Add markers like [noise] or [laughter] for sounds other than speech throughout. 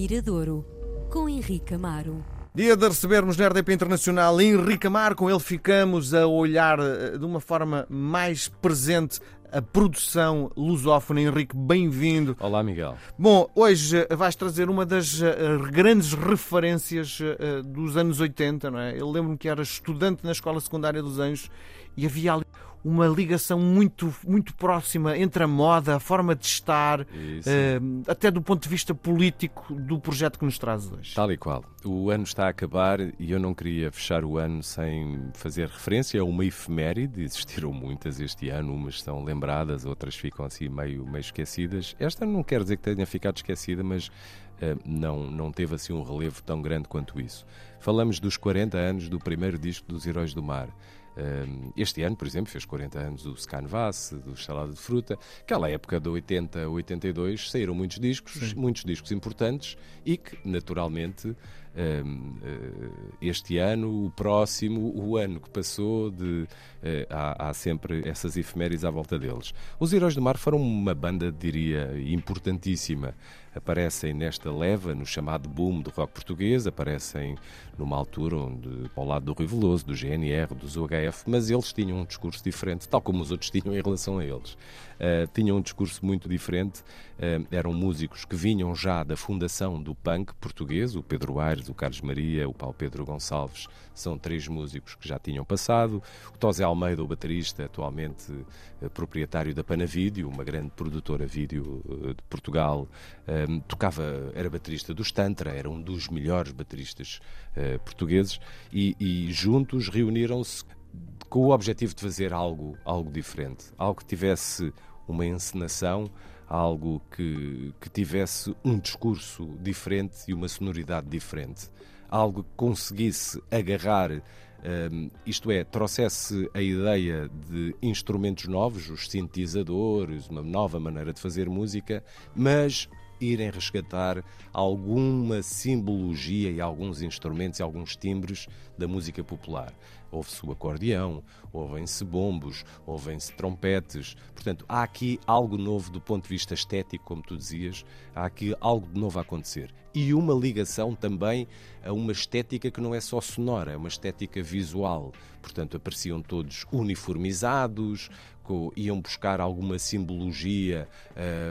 Miradouro, com Henrique Amaro. Dia de recebermos na RDP Internacional Henrique Amaro, com ele ficamos a olhar eh, de uma forma mais presente a produção lusófona. Henrique, bem-vindo. Olá, Miguel. Bom, hoje eh, vais trazer uma das eh, grandes referências dos anos 80, não é? Eu lembro-me que era estudante na Escola Secundária dos Anjos e havia ali uma ligação muito, muito próxima entre a moda, a forma de estar, uh, até do ponto de vista político do projeto que nos traz hoje. Tal e qual. O ano está a acabar e eu não queria fechar o ano sem fazer referência a uma efeméride. Existiram muitas este ano, umas estão lembradas, outras ficam assim meio, meio esquecidas. Esta não quer dizer que tenha ficado esquecida, mas uh, não, não teve assim um relevo tão grande quanto isso. Falamos dos 40 anos do primeiro disco dos Heróis do Mar. Este ano, por exemplo, fez 40 anos o Scanvas, do Salada de Fruta. Aquela época de 80 a 82 saíram muitos discos, Sim. muitos discos importantes e que, naturalmente, este ano, o próximo, o ano que passou, de, eh, há, há, sempre essas efemérides à volta deles. Os Heróis do Mar foram uma banda, diria, importantíssima. Aparecem nesta leva, no chamado boom do rock português, aparecem numa altura onde, ao lado do Rui Veloso, do GNR, dos UHF, mas eles tinham um discurso diferente, tal como os outros [laughs] tinham em relação a eles. Uh, tinham um discurso muito diferente, uh, eram músicos que vinham já da fundação do punk português, o Pedro Aires, o Carlos Maria, o Paulo Pedro Gonçalves, são três músicos que já tinham passado. O Tosé Almeida, o baterista, atualmente uh, proprietário da Panavídeo, uma grande produtora vídeo de Portugal, tocava, era baterista do Tantra, era um dos melhores bateristas portugueses. E, e juntos reuniram-se com o objetivo de fazer algo, algo diferente, algo que tivesse uma encenação, algo que, que tivesse um discurso diferente e uma sonoridade diferente, algo que conseguisse agarrar um, isto é, trouxesse a ideia de instrumentos novos, os sintetizadores, uma nova maneira de fazer música, mas irem resgatar alguma simbologia e alguns instrumentos e alguns timbres da música popular. Ouve-se o acordeão, ouvem-se bombos, ouvem-se trompetes. Portanto, há aqui algo novo do ponto de vista estético, como tu dizias, há aqui algo de novo a acontecer. E uma ligação também a uma estética que não é só sonora, é uma estética visual. Portanto, apareciam todos uniformizados, iam buscar alguma simbologia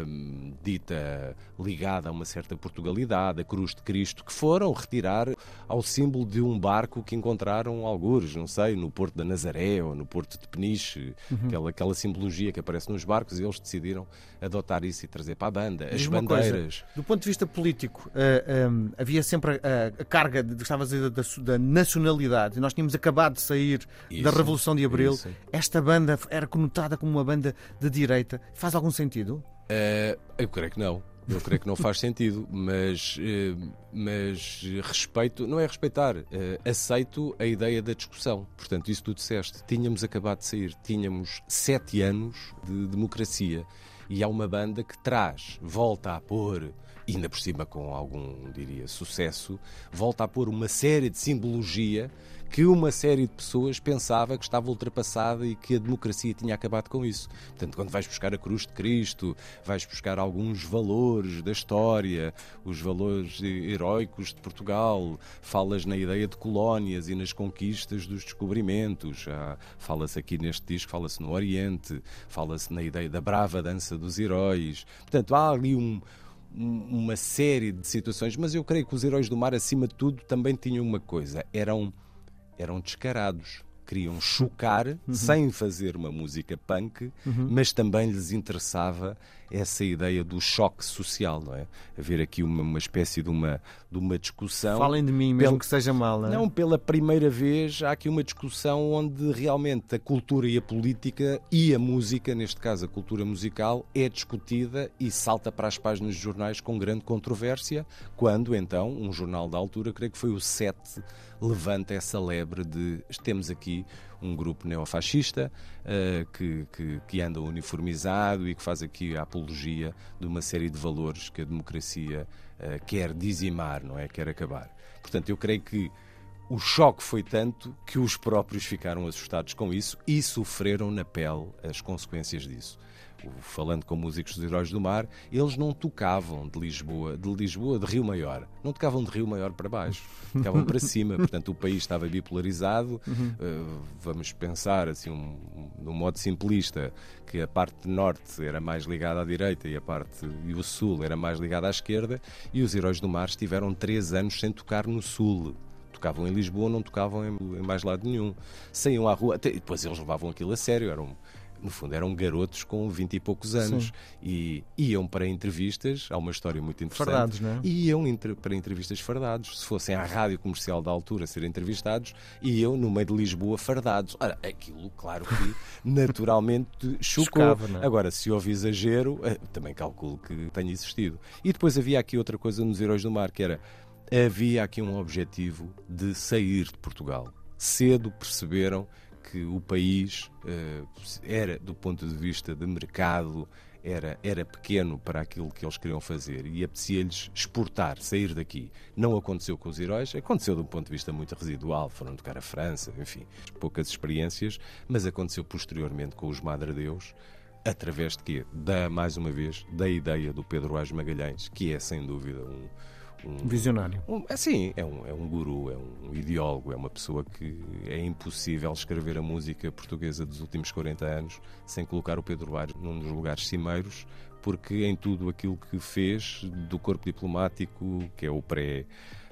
hum, dita ligada a uma certa Portugalidade, a cruz de Cristo, que foram retirar ao símbolo de um barco que encontraram algures, não sei, no Porto da Nazaré ou no Porto de Peniche, uhum. aquela, aquela simbologia que aparece nos barcos, e eles decidiram adotar isso e trazer para a banda. As bandeiras. Coisa, do ponto de vista político, uh, eh, um, ehm, havia sempre a, a carga, de, estavas a dizer, da, da, nacionalidade. Nós tínhamos acabado de sair isso, da Revolução de Abril. Isso. Esta banda era conotada como uma banda de direita. Faz algum sentido? Uh, eu creio que não. Eu creio que não faz [laughs] sentido, mas, eh, mas respeito, não é respeitar, eh, aceito a ideia da discussão. Portanto, isso tu disseste. Tínhamos acabado de sair, tínhamos sete anos de democracia e há uma banda que traz, volta a pôr ainda por cima com algum, diria, sucesso, volta a pôr uma série de simbologia que uma série de pessoas pensava que estava ultrapassada e que a democracia tinha acabado com isso. Portanto, quando vais buscar a cruz de Cristo, vais buscar alguns valores da história, os valores heróicos de Portugal, falas na ideia de colónias e nas conquistas dos descobrimentos. Fala-se aqui neste disco, fala-se no Oriente, fala-se na ideia da brava dança dos heróis. Portanto, há ali um uma série de situações, mas eu creio que os heróis do mar, acima de tudo, também tinham uma coisa: eram, eram descarados queriam chocar uhum. sem fazer uma música punk, uhum. mas também lhes interessava essa ideia do choque social, não é? Haver aqui uma, uma espécie de uma, de uma discussão. Falem de mim, mesmo pela, que seja mal, não é? Não, pela primeira vez há aqui uma discussão onde realmente a cultura e a política e a música, neste caso a cultura musical, é discutida e salta para as páginas de jornais com grande controvérsia, quando então um jornal da altura, creio que foi o 7, levanta essa lebre de temos aqui um grupo neofascista uh, que, que, que, anda uniformizado e que faz aqui a apologia de uma série de valores que a democracia uh, quer dizimar, não é? Quer acabar. Portanto, eu creio que o choque foi tanto que os próprios ficaram assustados com isso e sofreram na pele as consequências disso. Falando com músicos dos Heróis do Mar, eles não tocavam de Lisboa, de Lisboa, de Rio Maior. Não tocavam de Rio Maior para baixo, [laughs] tocavam para cima. Portanto, o país estava bipolarizado. Uhum. Uh, vamos pensar, assim, um, um, modo simplista, que a parte norte era mais ligada à direita e a parte e o sul era mais ligada à esquerda. E os Heróis do Mar estiveram três anos sem tocar no sul tocavam em Lisboa, não tocavam em, mais lado nenhum. Saíam à rua, até, depois eles levavam aquilo a sério, eram no fundo eram garotos com 20 e poucos anos Sim. e iam para entrevistas, há uma história muito interessante. Fardados, não é? Iam para entrevistas fardados. Se fossem à rádio comercial da altura ser entrevistados, iam no meio de Lisboa fardados. Ora, aquilo, claro que [laughs] naturalmente chocou. Chocava, é? Agora, se houve exagero, eh, também calculo que tenha existido. E depois havia aqui outra coisa nos Heróis do Mar, que era havia aqui um objetivo de sair de Portugal. Cedo perceberam que o país uh, era, do ponto de vista de mercado, era, era pequeno para aquilo que eles queriam fazer e apetecia-lhes exportar, sair daqui. Não aconteceu com os heróis, aconteceu de um ponto de vista muito residual, foram tocar a França, enfim, poucas experiências, mas aconteceu posteriormente com os Madre Deus, através de quê? Da, mais uma vez, da ideia do Pedro Ás Magalhães, que é sem dúvida um um visionário. Um, é, sim, é um, é um guru, é um ideólogo, é uma pessoa que é impossível escrever a música portuguesa dos últimos 40 anos sem colocar o Pedro Bar num dos lugares cimeiros, porque em tudo aquilo que fez do corpo diplomático, que é o pré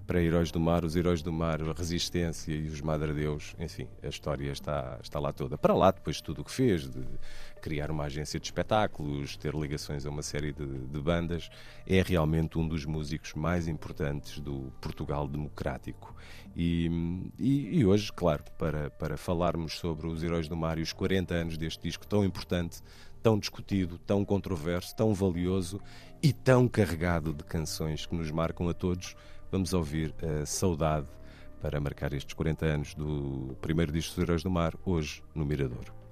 para Heróis do Mar, os Heróis do Mar, a Resistência e os Madre Deus, enfim, a história está, está lá toda. Para lá, depois de tudo o que fez, de criar uma agência de espetáculos, ter ligações a uma série de, de bandas, é realmente um dos músicos mais importantes do Portugal democrático. E, e, e, hoje, claro, para, para falarmos sobre os Heróis do Mar e os 40 anos deste disco tão importante, tão discutido, tão controverso, tão valioso e tão carregado de canções que nos marcam a todos, vamos ouvir a Saudade para marcar estes 40 anos do primeiro disco dos Heróis do Mar, hoje no Mirador.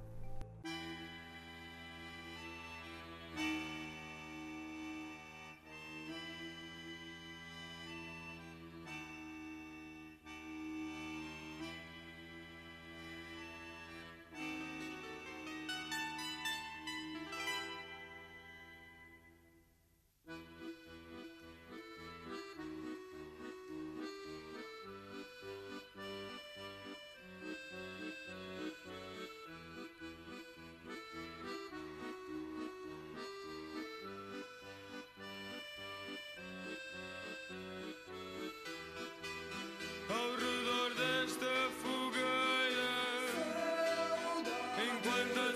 When the